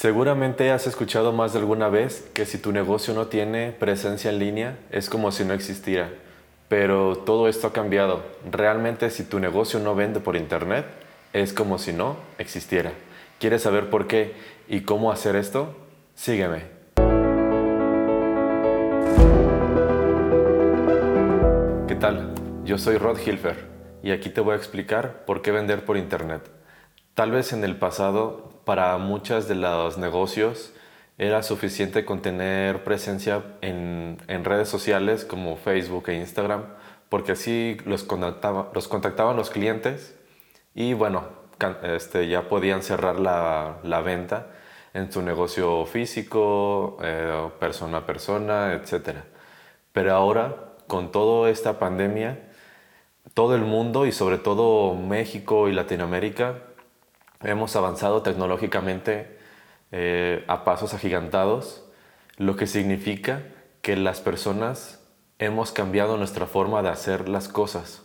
Seguramente has escuchado más de alguna vez que si tu negocio no tiene presencia en línea es como si no existiera. Pero todo esto ha cambiado. Realmente si tu negocio no vende por internet es como si no existiera. ¿Quieres saber por qué y cómo hacer esto? Sígueme. ¿Qué tal? Yo soy Rod Hilfer y aquí te voy a explicar por qué vender por internet. Tal vez en el pasado para muchos de los negocios era suficiente con tener presencia en, redes sociales como Facebook e Instagram, porque así los, los contactaban los clientes y bueno, este, ya podían cerrar la, venta en su negocio físico, eh, persona a persona, etc. Pero ahora, con toda esta pandemia, todo el mundo y sobre todo México y Latinoamérica hemos avanzado tecnológicamente eh, a pasos agigantados, lo que significa que las personas hemos cambiado nuestra forma de hacer las cosas.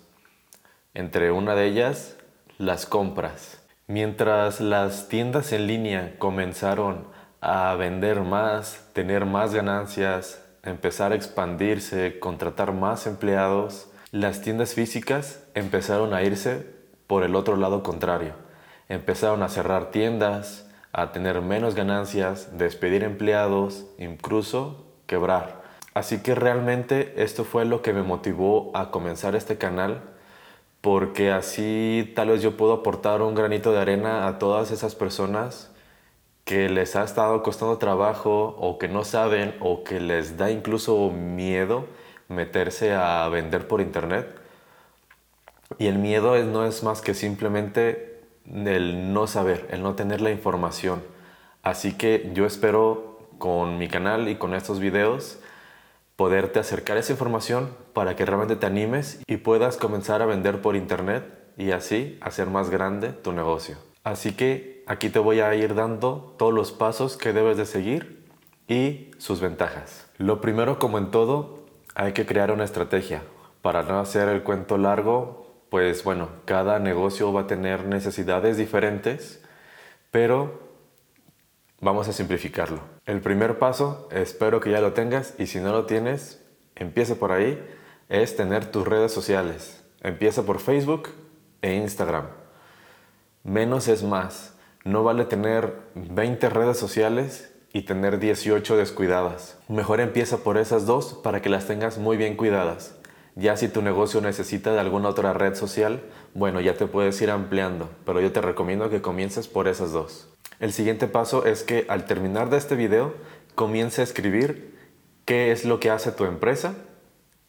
Entre una de ellas, las compras. Mientras las tiendas en línea comenzaron a vender más, tener más ganancias, empezar a expandirse, contratar más empleados, las tiendas físicas empezaron a irse por el otro lado contrario empezaron a cerrar tiendas, a tener menos ganancias, despedir empleados, incluso quebrar. Así que realmente esto fue lo que me motivó a comenzar este canal porque así tal vez yo puedo aportar un granito de arena a todas esas personas que les ha estado costando trabajo o que no saben o que les da incluso miedo meterse a vender por internet. Y el miedo no es más que simplemente el no saber, el no tener la información. Así que yo espero con mi canal y con estos videos poderte acercar esa información para que realmente te animes y puedas comenzar a vender por internet y así hacer más grande tu negocio. Así que aquí te voy a ir dando todos los pasos que debes de seguir y sus ventajas. Lo primero, como en todo, hay que crear una estrategia. Para no hacer el cuento largo, pues bueno, cada negocio va a tener necesidades diferentes, pero vamos a simplificarlo. El primer paso, espero que ya lo tengas y si no lo tienes, empieza por ahí, es tener tus redes sociales. Empieza por Facebook e Instagram. Menos es más. No vale tener 20 redes sociales y tener 18 descuidadas. Mejor empieza por esas dos para que las tengas muy bien cuidadas. Ya si tu negocio necesita de alguna otra red social, bueno, ya te puedes ir ampliando, pero yo te recomiendo que comiences por esas dos. El siguiente paso es que al terminar de este video, comience a escribir qué es lo que hace tu empresa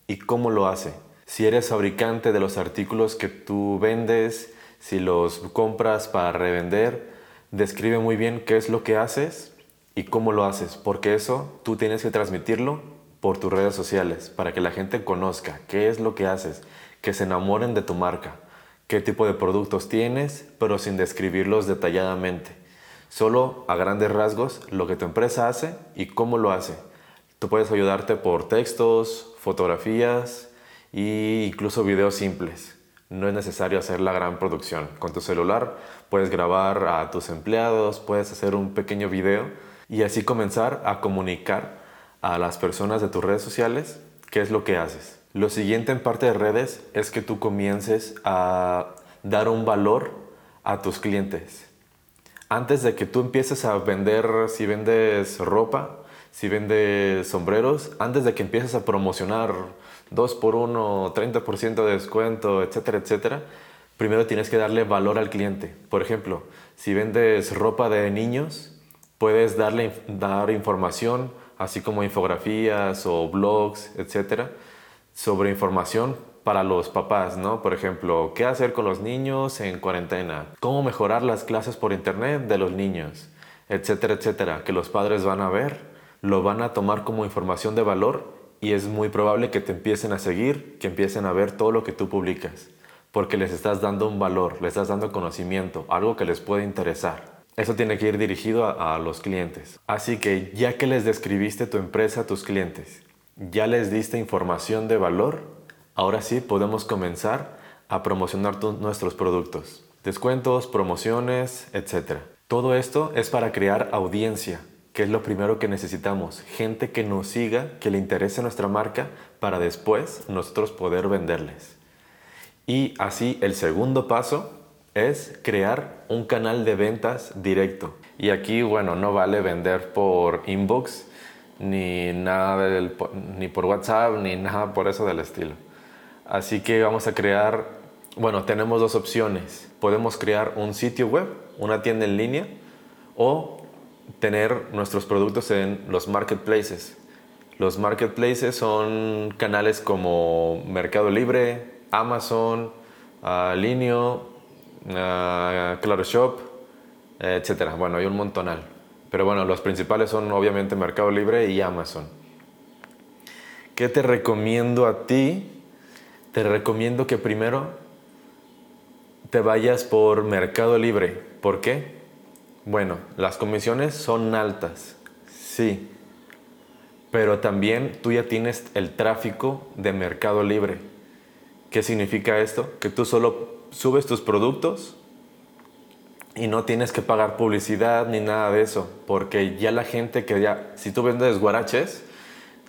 y cómo lo hace. Si eres fabricante de los artículos que tú vendes, si los compras para revender, describe muy bien qué es lo que haces y cómo lo haces, porque eso tú tienes que transmitirlo por tus redes sociales para que la gente conozca qué es lo que haces, que se enamoren de tu marca, qué tipo de productos tienes, pero sin describirlos detalladamente. Solo a grandes rasgos lo que tu empresa hace y cómo lo hace. Tú puedes ayudarte por textos, fotografías e incluso videos simples. No es necesario hacer la gran producción. Con tu celular puedes grabar a tus empleados, puedes hacer un pequeño video y así comenzar a comunicar a las personas de tus redes sociales qué es lo que haces. Lo siguiente en parte de redes es que tú comiences a dar un valor a tus clientes. Antes de que tú empieces a vender, si vendes ropa, si vendes sombreros, antes de que empieces a promocionar 2 por 1, 30% de descuento, etcétera, etcétera, primero tienes que darle valor al cliente. Por ejemplo, si vendes ropa de niños, puedes darle dar información así como infografías o blogs, etcétera, sobre información para los papás, ¿no? Por ejemplo, qué hacer con los niños en cuarentena, cómo mejorar las clases por internet de los niños, etcétera, etcétera, que los padres van a ver, lo van a tomar como información de valor y es muy probable que te empiecen a seguir, que empiecen a ver todo lo que tú publicas, porque les estás dando un valor, les estás dando conocimiento, algo que les puede interesar. Eso tiene que ir dirigido a, los clientes. Así que ya que les describiste tu empresa a tus clientes, ya les diste información de valor, ahora sí podemos comenzar a promocionar nuestros productos. Descuentos, promociones, etc. Todo esto es para crear audiencia, que es lo primero que necesitamos. Gente que nos siga, que le interese nuestra marca, para después nosotros poder venderles. Y así el segundo paso es crear un canal de ventas directo. Y aquí, bueno, no vale vender por inbox, ni nada ni por WhatsApp, ni nada por eso del estilo. Así que vamos a crear, bueno, tenemos dos opciones. Podemos crear un sitio web, una tienda en línea, o tener nuestros productos en los marketplaces. Los marketplaces son canales como Mercado Libre, Amazon, uh, uh, Claro Shop, etc. Bueno, hay un montonal. Pero bueno, los principales son obviamente Mercado Libre y Amazon. ¿Qué te recomiendo a ti? Te recomiendo que primero te vayas por Mercado Libre. ¿Por qué? Bueno, las comisiones son altas, sí. Pero también tú ya tienes el tráfico de Mercado Libre. ¿Qué significa esto? Que tú solo subes tus productos y no tienes que pagar publicidad ni nada de eso, porque ya la gente que ya, si tú vendes guaraches,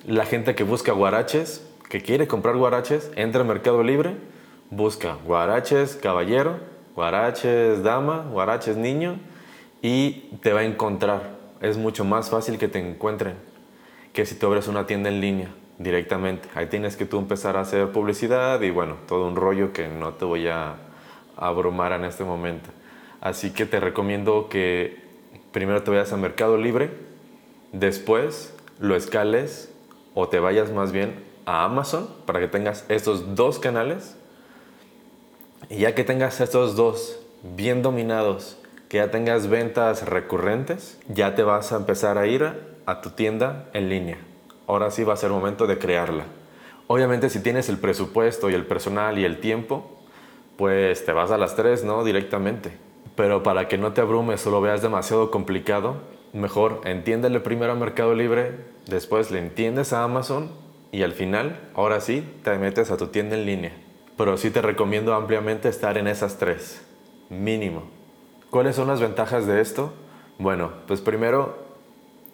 la gente que busca guaraches, que quiere comprar guaraches, entra al Mercado Libre, busca guaraches caballero, guaraches dama, guaraches niño y te va a encontrar. Es mucho más fácil que te encuentren que si tú abres una tienda en línea directamente. Ahí tienes que tú empezar a hacer publicidad y bueno, todo un rollo que no te voy a abrumar en este momento. Así que te recomiendo que primero te vayas a Mercado Libre, después lo escales o te vayas más bien a Amazon para que tengas estos dos canales. Y ya que tengas estos dos bien dominados, que ya tengas ventas recurrentes, ya te vas a empezar a ir a tu tienda en línea. Ahora sí va a ser momento de crearla. Obviamente si tienes el presupuesto y el personal y el tiempo, pues te vas a las tres, ¿no? Directamente. Pero para que no te abrumes o lo veas demasiado complicado, mejor entiéndele primero a Mercado Libre, después le entiendes a Amazon y al final, ahora sí, te metes a tu tienda en línea. Pero sí te recomiendo ampliamente estar en esas tres, mínimo. ¿Cuáles son las ventajas de esto? Bueno, pues primero,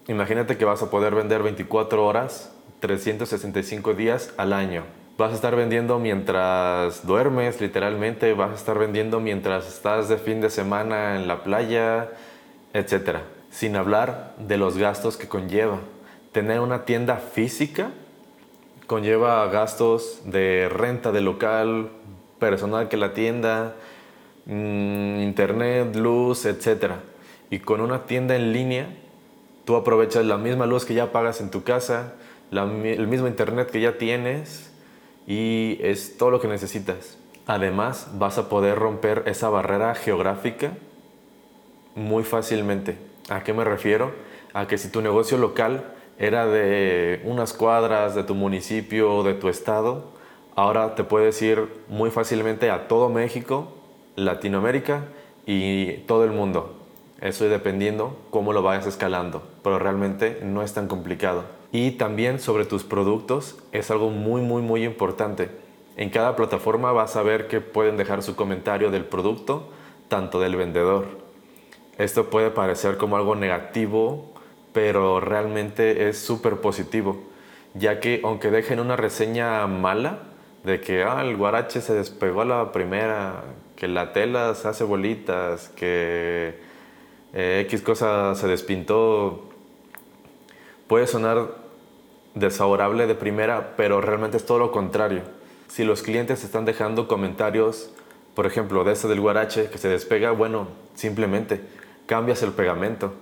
imagínate que vas a poder vender 24 horas, 365 días al año vas a estar vendiendo mientras duermes, literalmente, vas a estar vendiendo mientras estás de fin de semana en la playa, etc. Sin hablar de los gastos que conlleva. Tener una tienda física conlleva gastos de renta de local, personal que la tienda, mm, internet, luz, etc. Y con una tienda en línea, tú aprovechas la misma luz que ya pagas en tu casa, el mismo internet que ya tienes, y es todo lo que necesitas. Además, vas a poder romper esa barrera geográfica muy fácilmente. ¿A qué me refiero? A que si tu negocio local era de unas cuadras de tu municipio o de tu estado, ahora te puedes ir muy fácilmente a todo México, Latinoamérica y todo el mundo. Eso dependiendo cómo lo vayas escalando, pero realmente no es tan complicado. Y también sobre tus productos es algo muy, muy, muy importante. En cada plataforma vas a ver que pueden dejar su comentario del producto, tanto del vendedor. Esto puede parecer como algo negativo, pero realmente es súper positivo, ya que aunque dejen una reseña mala, de que ah, el guarache se despegó a la primera, que la tela se hace bolitas, que eh, X cosa se despintó, puede sonar desfavorable de primera, pero realmente es todo lo contrario. Si los clientes están dejando comentarios, por ejemplo, de ese del guarache que se despega, bueno, simplemente cambias el pegamento.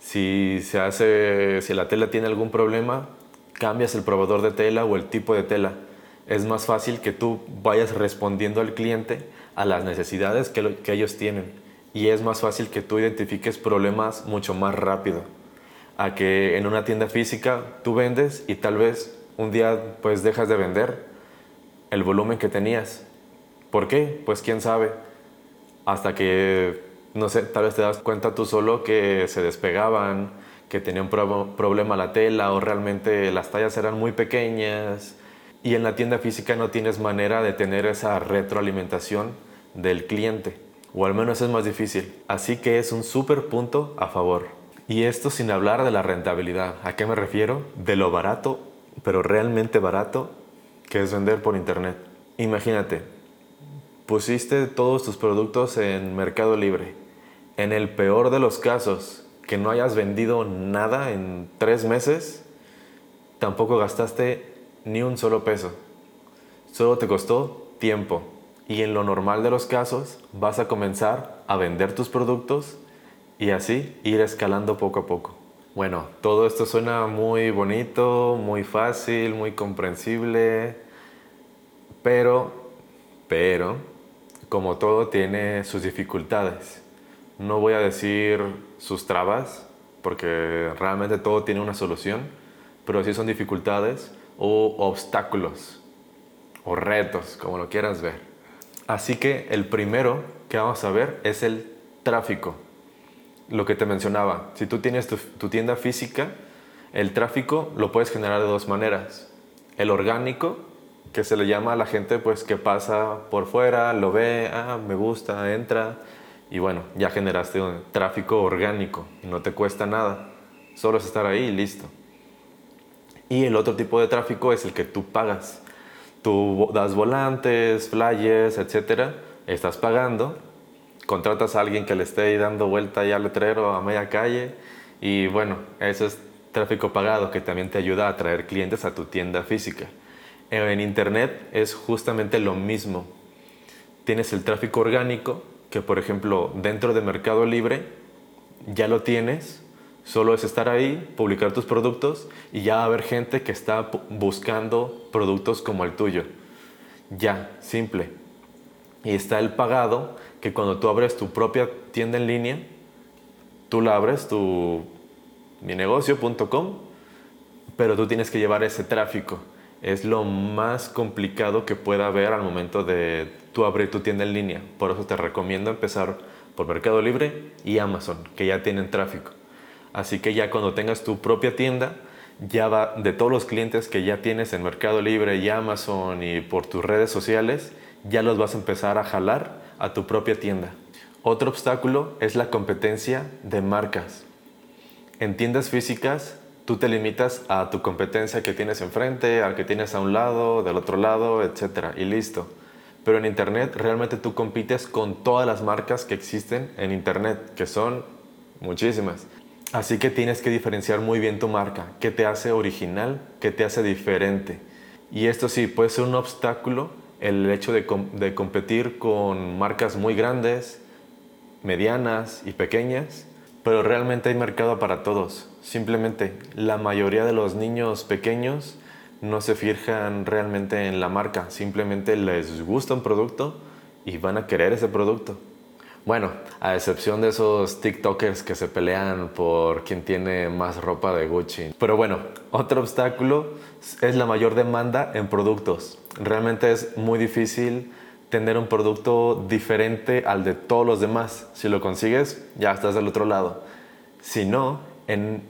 Si se hace, si la tela tiene algún problema, cambias el probador de tela o el tipo de tela. Es más fácil que tú vayas respondiendo al cliente a las necesidades que, que ellos tienen y es más fácil que tú identifiques problemas mucho más rápido a que en una tienda física tú vendes y tal vez un día pues dejas de vender el volumen que tenías. ¿Por qué? Pues quién sabe. Hasta que, no sé, tal vez te das cuenta tú solo que se despegaban, que tenía un problema la tela o realmente las tallas eran muy pequeñas. Y en la tienda física no tienes manera de tener esa retroalimentación del cliente o al menos es más difícil. Así que es un súper punto a favor. Y esto sin hablar de la rentabilidad. ¿A qué me refiero? De lo barato, pero realmente barato, que es vender por internet. Imagínate, pusiste todos tus productos en Mercado Libre. En el peor de los casos, que no hayas vendido nada en tres meses, tampoco gastaste ni un solo peso. Solo te costó tiempo. Y en lo normal de los casos, vas a comenzar a vender tus productos y así ir escalando poco a poco. Bueno, todo esto suena muy bonito, muy fácil, muy comprensible, pero, pero, como todo tiene sus dificultades. No voy a decir sus trabas, porque realmente todo tiene una solución, pero sí son dificultades o obstáculos o retos, como lo quieras ver. Así que el primero que vamos a ver es el tráfico. Lo que te mencionaba, si tú tienes tu, tienda física, el tráfico lo puedes generar de dos maneras. El orgánico, que se le llama a la gente pues que pasa por fuera, lo ve, ah, me gusta, entra y bueno, ya generaste un tráfico orgánico, no te cuesta nada, solo es estar ahí y listo. Y el otro tipo de tráfico es el que tú pagas. Tú das volantes, flyers, etcétera, estás pagando, contratas a alguien que le esté dando vuelta ya al letrero a media calle y bueno, eso es tráfico pagado que también te ayuda a atraer clientes a tu tienda física. En Internet es justamente lo mismo. Tienes el tráfico orgánico, que por ejemplo dentro de Mercado Libre ya lo tienes, solo es estar ahí, publicar tus productos y ya va a haber gente que está buscando productos como el tuyo. Ya, simple. Y está el pagado, que cuando tú abres tu propia tienda en línea, tú la abres, tu minegocio.com, pero tú tienes que llevar ese tráfico es lo más complicado que pueda haber al momento de tú abrir tu tienda en línea. Por eso te recomiendo empezar por Mercado Libre y Amazon, que ya tienen tráfico. Así que ya cuando tengas tu propia tienda, ya va de todos los clientes que ya tienes en Mercado Libre y Amazon y por tus redes sociales, ya los vas a empezar a jalar a tu propia tienda. Otro obstáculo es la competencia de marcas. En tiendas físicas tú te limitas a tu competencia que tienes enfrente, al que tienes a un lado, del otro lado, etc. Y listo. Pero en Internet realmente tú compites con todas las marcas que existen en Internet, que son muchísimas. Así que tienes que diferenciar muy bien tu marca, qué te hace original, qué te hace diferente. Y esto sí, puede ser un obstáculo el hecho de, competir con marcas muy grandes, medianas y pequeñas, pero realmente hay mercado para todos. Simplemente la mayoría de los niños pequeños no se fijan realmente en la marca, simplemente les gusta un producto y van a querer ese producto. Bueno, a excepción de esos TikTokers que se pelean por quién tiene más ropa de Gucci. Pero bueno, otro obstáculo es la mayor demanda en productos. Realmente es muy difícil tener un producto diferente al de todos los demás. Si lo consigues, ya estás del otro lado. Si no,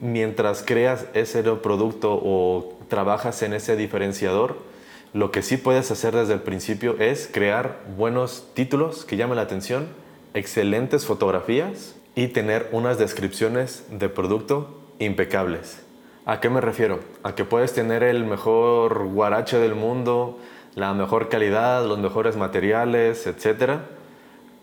mientras creas ese producto o trabajas en ese diferenciador, lo que sí puedes hacer desde el principio es crear buenos títulos que llamen la atención, excelentes fotografías y tener unas descripciones de producto impecables. ¿A qué me refiero? A que puedes tener el mejor guarache del mundo, la mejor calidad, los mejores materiales, etc.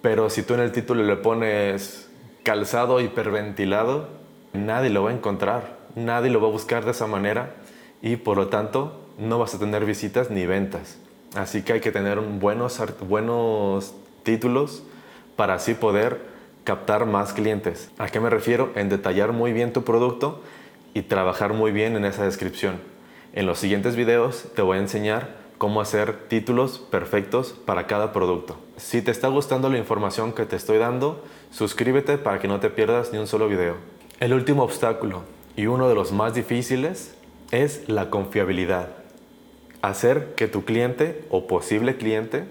Pero si tú en el título le pones calzado hiperventilado, nadie lo va a encontrar, nadie lo va a buscar de esa manera y por lo tanto no vas a tener visitas ni ventas. Así que hay que tener buenos, buenos títulos para así poder captar más clientes. ¿A qué me refiero? En detallar muy bien tu producto y trabajar muy bien en esa descripción. En los siguientes videos te voy a enseñar cómo hacer títulos perfectos para cada producto. Si te está gustando la información que te estoy dando, suscríbete para que no te pierdas ni un solo video. El último obstáculo y uno de los más difíciles es la confiabilidad. Hacer que tu cliente o posible cliente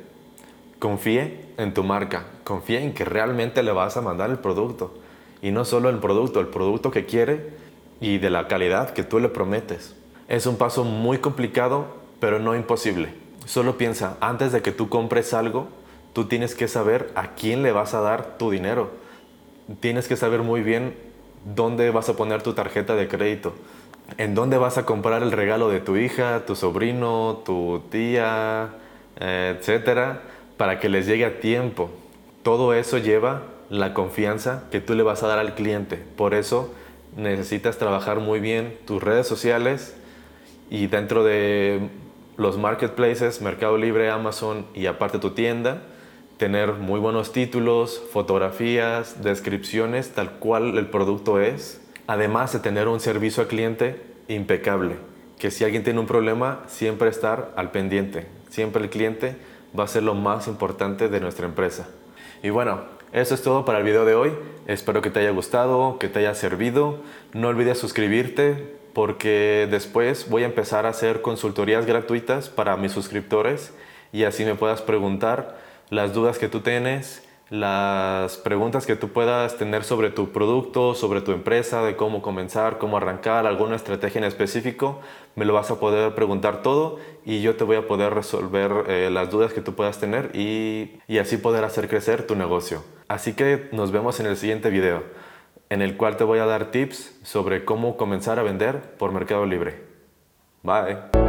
confíe en tu marca, confíe en que realmente le vas a mandar el producto. Y no solo el producto, el producto que quiere y de la calidad que tú le prometes. Es un paso muy complicado, pero no imposible. Solo piensa, antes de que tú compres algo, tú tienes que saber a quién le vas a dar tu dinero. Tienes que saber muy bien dónde vas a poner tu tarjeta de crédito, en dónde vas a comprar el regalo de tu hija, tu sobrino, tu tía, etcétera, para que les llegue a tiempo. Todo eso lleva la confianza que tú le vas a dar al cliente. Por eso necesitas trabajar muy bien tus redes sociales y dentro de los marketplaces, Mercado Libre, Amazon y aparte tu tienda, tener muy buenos títulos, fotografías, descripciones tal cual el producto es, además de tener un servicio al cliente impecable, que si alguien tiene un problema, siempre estar al pendiente, siempre el cliente va a ser lo más importante de nuestra empresa. Y bueno, eso es todo para el video de hoy. Espero que te haya gustado, que te haya servido. No olvides suscribirte porque después voy a empezar a hacer consultorías gratuitas para mis suscriptores y así me puedas preguntar las dudas que tú tienes, las preguntas que tú puedas tener sobre tu producto, sobre tu empresa, de cómo comenzar, cómo arrancar, alguna estrategia en específico, me lo vas a poder preguntar todo y yo te voy a poder resolver eh, las dudas que tú puedas tener y, y así poder hacer crecer tu negocio. Así que nos vemos en el siguiente video, en el cual te voy a dar tips sobre cómo comenzar a vender por Mercado Libre. Bye.